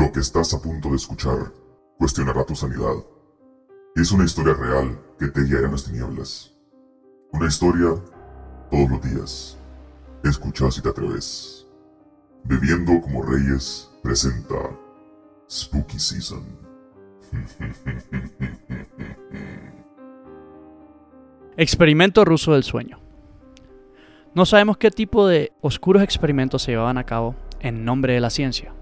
Lo que estás a punto de escuchar cuestionará tu sanidad. Es una historia real que te guiará en las tinieblas. Una historia todos los días. Escucha si te atreves. Bebiendo como Reyes presenta Spooky Season. Experimento ruso del sueño. No sabemos qué tipo de oscuros experimentos se llevaban a cabo en nombre de la ciencia.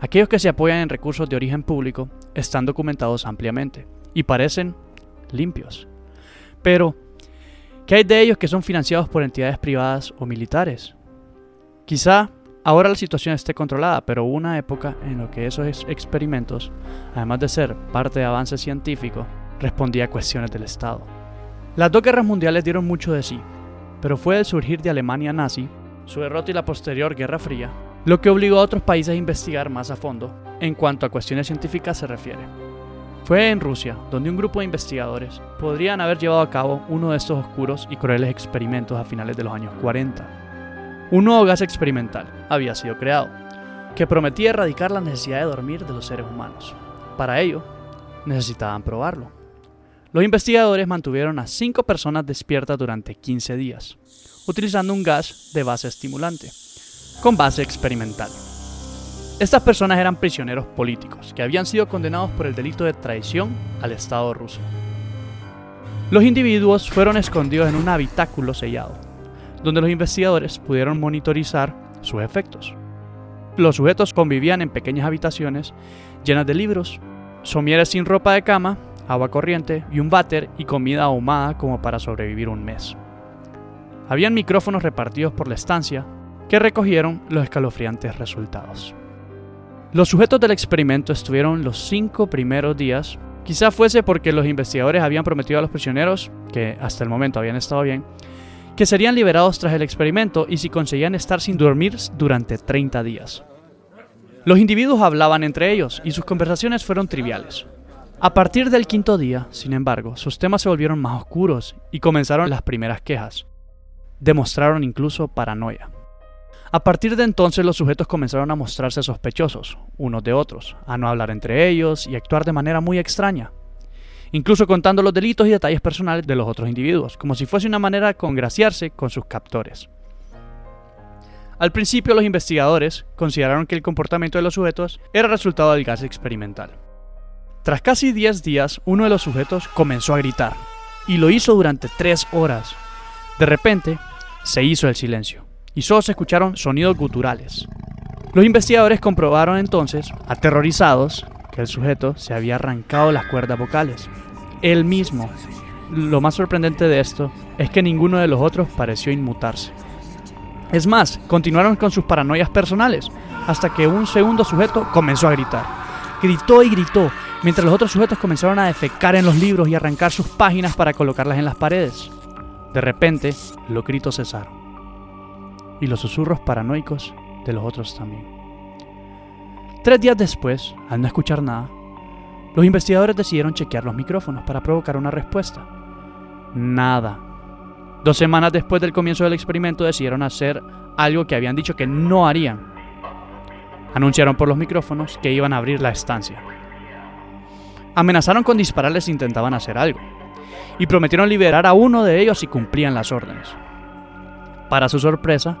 Aquellos que se apoyan en recursos de origen público están documentados ampliamente y parecen limpios. Pero, ¿qué hay de ellos que son financiados por entidades privadas o militares? Quizá ahora la situación esté controlada, pero hubo una época en la que esos experimentos, además de ser parte de avance científico, respondía a cuestiones del Estado. Las dos guerras mundiales dieron mucho de sí, pero fue el surgir de Alemania nazi, su derrota y la posterior Guerra Fría, lo que obligó a otros países a investigar más a fondo en cuanto a cuestiones científicas se refiere. Fue en Rusia donde un grupo de investigadores podrían haber llevado a cabo uno de estos oscuros y crueles experimentos a finales de los años 40. Un nuevo gas experimental había sido creado, que prometía erradicar la necesidad de dormir de los seres humanos. Para ello, necesitaban probarlo. Los investigadores mantuvieron a cinco personas despiertas durante 15 días, utilizando un gas de base estimulante, con base experimental. Estas personas eran prisioneros políticos que habían sido condenados por el delito de traición al Estado ruso. Los individuos fueron escondidos en un habitáculo sellado, donde los investigadores pudieron monitorizar sus efectos. Los sujetos convivían en pequeñas habitaciones llenas de libros, somieres sin ropa de cama agua corriente y un váter y comida ahumada como para sobrevivir un mes. Habían micrófonos repartidos por la estancia que recogieron los escalofriantes resultados. Los sujetos del experimento estuvieron los cinco primeros días, quizá fuese porque los investigadores habían prometido a los prisioneros, que hasta el momento habían estado bien, que serían liberados tras el experimento y si conseguían estar sin dormir durante 30 días. Los individuos hablaban entre ellos y sus conversaciones fueron triviales, a partir del quinto día, sin embargo, sus temas se volvieron más oscuros y comenzaron las primeras quejas. Demostraron incluso paranoia. A partir de entonces los sujetos comenzaron a mostrarse sospechosos, unos de otros, a no hablar entre ellos y actuar de manera muy extraña, incluso contando los delitos y detalles personales de los otros individuos, como si fuese una manera de congraciarse con sus captores. Al principio los investigadores consideraron que el comportamiento de los sujetos era resultado del gas experimental. Tras casi 10 días, uno de los sujetos comenzó a gritar, y lo hizo durante 3 horas. De repente, se hizo el silencio, y solo se escucharon sonidos guturales. Los investigadores comprobaron entonces, aterrorizados, que el sujeto se había arrancado las cuerdas vocales. Él mismo. Lo más sorprendente de esto es que ninguno de los otros pareció inmutarse. Es más, continuaron con sus paranoias personales, hasta que un segundo sujeto comenzó a gritar. Gritó y gritó, mientras los otros sujetos comenzaron a defecar en los libros y arrancar sus páginas para colocarlas en las paredes. De repente, los gritos cesaron. Y los susurros paranoicos de los otros también. Tres días después, al no escuchar nada, los investigadores decidieron chequear los micrófonos para provocar una respuesta. Nada. Dos semanas después del comienzo del experimento decidieron hacer algo que habían dicho que no harían. Anunciaron por los micrófonos que iban a abrir la estancia. Amenazaron con dispararles si intentaban hacer algo, y prometieron liberar a uno de ellos si cumplían las órdenes. Para su sorpresa,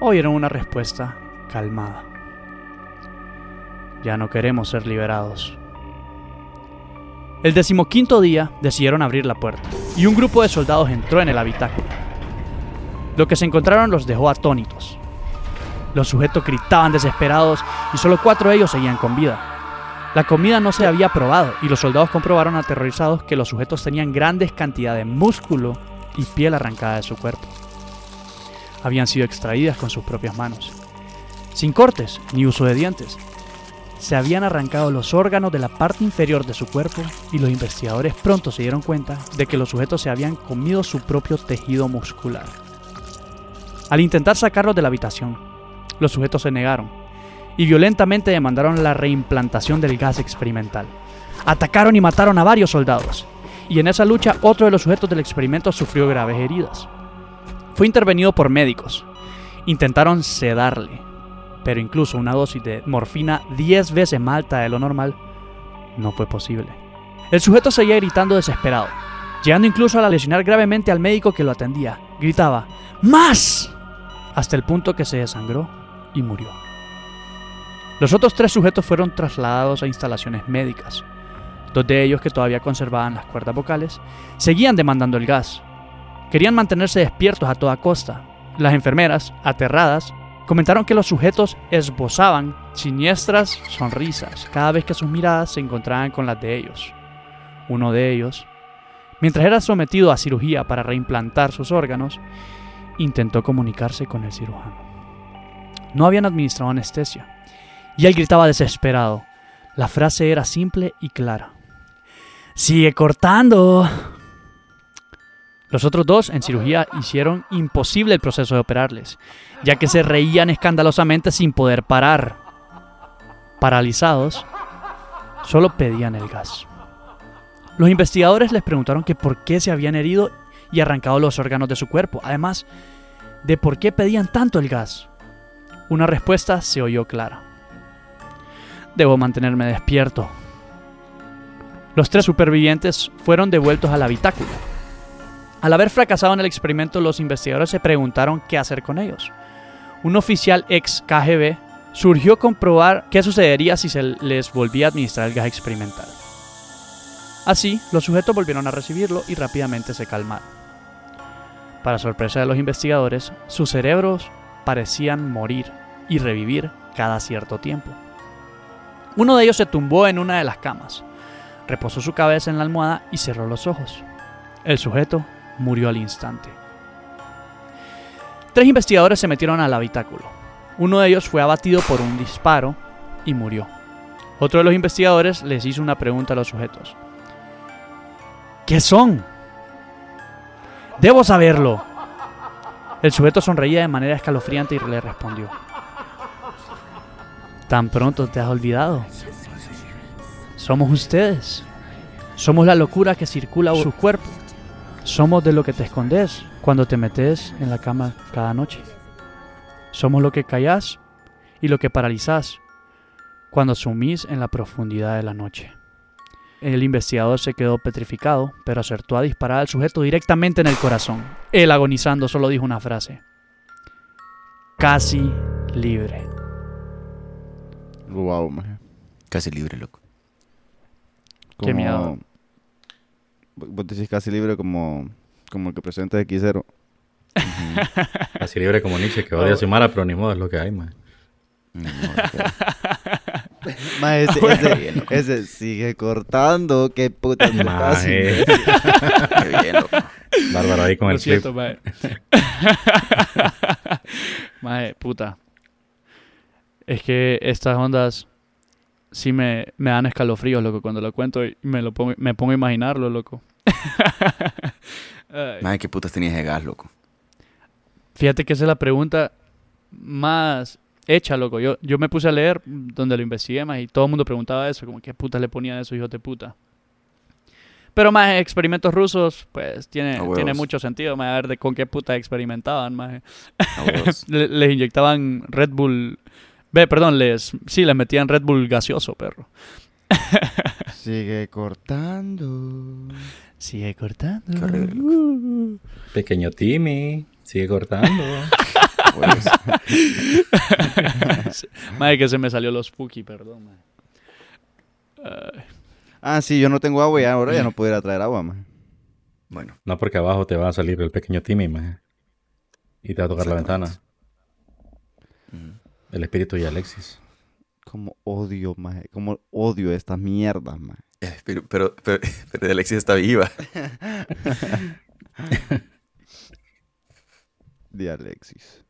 oyeron una respuesta calmada. Ya no queremos ser liberados. El decimoquinto día decidieron abrir la puerta, y un grupo de soldados entró en el habitáculo. Lo que se encontraron los dejó atónitos. Los sujetos gritaban desesperados y solo cuatro de ellos seguían con vida. La comida no se había probado y los soldados comprobaron aterrorizados que los sujetos tenían grandes cantidades de músculo y piel arrancada de su cuerpo. Habían sido extraídas con sus propias manos, sin cortes ni uso de dientes. Se habían arrancado los órganos de la parte inferior de su cuerpo y los investigadores pronto se dieron cuenta de que los sujetos se habían comido su propio tejido muscular. Al intentar sacarlos de la habitación, los sujetos se negaron y violentamente demandaron la reimplantación del gas experimental. Atacaron y mataron a varios soldados, y en esa lucha otro de los sujetos del experimento sufrió graves heridas. Fue intervenido por médicos. Intentaron sedarle, pero incluso una dosis de morfina 10 veces más alta de lo normal, no fue posible. El sujeto seguía gritando desesperado, llegando incluso a lesionar gravemente al médico que lo atendía. Gritaba, ¡Más! hasta el punto que se desangró y murió. Los otros tres sujetos fueron trasladados a instalaciones médicas. Dos de ellos, que todavía conservaban las cuerdas vocales, seguían demandando el gas. Querían mantenerse despiertos a toda costa. Las enfermeras, aterradas, comentaron que los sujetos esbozaban siniestras sonrisas cada vez que sus miradas se encontraban con las de ellos. Uno de ellos, mientras era sometido a cirugía para reimplantar sus órganos, intentó comunicarse con el cirujano. No habían administrado anestesia, y él gritaba desesperado. La frase era simple y clara. Sigue cortando. Los otros dos en cirugía hicieron imposible el proceso de operarles, ya que se reían escandalosamente sin poder parar. Paralizados, solo pedían el gas. Los investigadores les preguntaron que por qué se habían herido y arrancado los órganos de su cuerpo, además de por qué pedían tanto el gas. Una respuesta se oyó clara. Debo mantenerme despierto. Los tres supervivientes fueron devueltos al habitáculo. Al haber fracasado en el experimento, los investigadores se preguntaron qué hacer con ellos. Un oficial ex KGB surgió comprobar qué sucedería si se les volvía a administrar el gas experimental. Así, los sujetos volvieron a recibirlo y rápidamente se calmaron. Para sorpresa de los investigadores, sus cerebros parecían morir y revivir cada cierto tiempo. Uno de ellos se tumbó en una de las camas, reposó su cabeza en la almohada y cerró los ojos. El sujeto murió al instante. Tres investigadores se metieron al habitáculo. Uno de ellos fue abatido por un disparo y murió. Otro de los investigadores les hizo una pregunta a los sujetos. ¿Qué son? Debo saberlo. El sujeto sonreía de manera escalofriante y le respondió. ¿Tan pronto te has olvidado? Somos ustedes. Somos la locura que circula por su cuerpo. Somos de lo que te escondes cuando te metes en la cama cada noche. Somos lo que callas y lo que paralizas cuando sumís en la profundidad de la noche. El investigador se quedó petrificado, pero acertó a disparar al sujeto directamente en el corazón. Él, agonizando, solo dijo una frase. Casi libre. Wow, maje. Casi libre, loco. Qué miedo. Vos decís casi libre como, como el que presenta X0. Casi libre como Nietzsche, que odia a Xiomara, pero ni modo es lo que hay, man. Maje, ese, ese, ese sigue cortando. Qué puta. Qué bien, loco. Bárbaro ahí con Lo el clip. siento, mae. Mae, puta. Es que estas ondas sí me, me dan escalofríos, loco, cuando lo cuento y me, lo pongo, me pongo a imaginarlo, loco. Madre, qué putas tenías de gas, loco. Fíjate que esa es la pregunta más hecha, loco. Yo, yo me puse a leer donde lo investigué más y todo el mundo preguntaba eso, como qué puta le ponían a esos hijos de puta. Pero más experimentos rusos, pues tiene, tiene mucho sentido, más a ver de con qué puta experimentaban, más. Les inyectaban Red Bull. Ve, perdón, les sí, les metían Red Bull gaseoso, perro. Sigue cortando. Sigue cortando. Uh. Pequeño Timmy, sigue cortando. Pues, Madre, que se me salió los spooky, perdón, madre. Ah, sí, yo no tengo agua y ahora ya no puedo ir a traer agua, maje. bueno, no porque abajo te va a salir el pequeño Timmy, man. Y te va a tocar la ventana. El espíritu y Alexis. Como odio, maje. Como odio estas mierdas, maje. Pero, pero, pero, pero Alexis está viva. De Alexis.